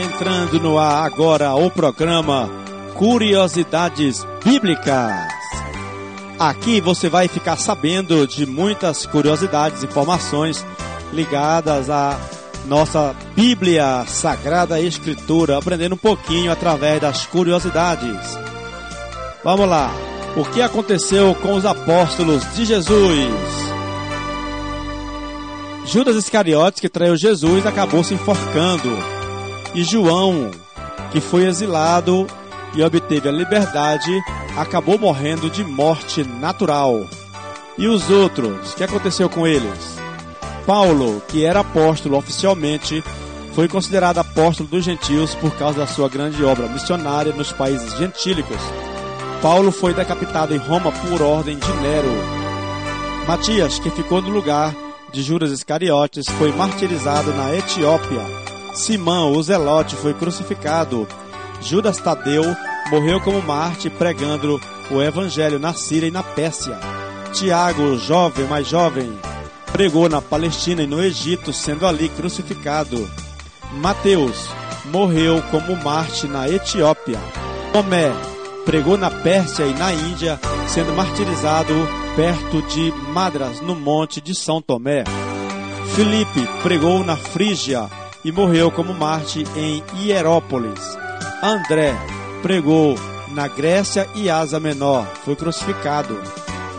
Entrando no ar agora o programa Curiosidades Bíblicas. Aqui você vai ficar sabendo de muitas curiosidades, informações ligadas à nossa Bíblia Sagrada Escritura, aprendendo um pouquinho através das curiosidades. Vamos lá. O que aconteceu com os apóstolos de Jesus? Judas Iscariotes, que traiu Jesus, acabou se enforcando. E João, que foi exilado e obteve a liberdade, acabou morrendo de morte natural. E os outros, o que aconteceu com eles? Paulo, que era apóstolo oficialmente, foi considerado apóstolo dos gentios por causa da sua grande obra missionária nos países gentílicos. Paulo foi decapitado em Roma por ordem de Nero. Matias, que ficou no lugar de Judas Iscariotes, foi martirizado na Etiópia. Simão, o Zelote, foi crucificado. Judas Tadeu morreu como Marte pregando o evangelho na Síria e na Pérsia. Tiago, jovem, mais jovem, pregou na Palestina e no Egito, sendo ali crucificado. Mateus morreu como Marte na Etiópia. Tomé pregou na Pérsia e na Índia, sendo martirizado perto de Madras, no monte de São Tomé. Filipe pregou na Frígia e morreu como Marte em Hierópolis. André pregou na Grécia e Ásia Menor, foi crucificado.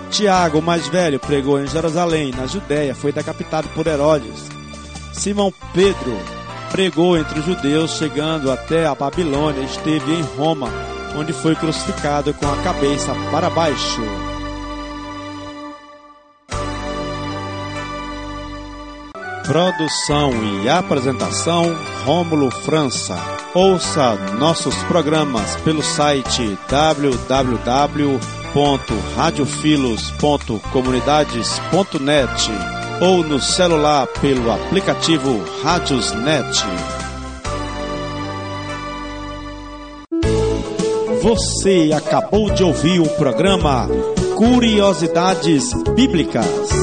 Tiago, o mais velho, pregou em Jerusalém, na Judéia, foi decapitado por Herodes. Simão Pedro pregou entre os judeus, chegando até a Babilônia, esteve em Roma, onde foi crucificado com a cabeça para baixo. Produção e apresentação Rômulo França. Ouça nossos programas pelo site www.radiofilos.comunidades.net ou no celular pelo aplicativo Radiosnet. Você acabou de ouvir o programa Curiosidades Bíblicas.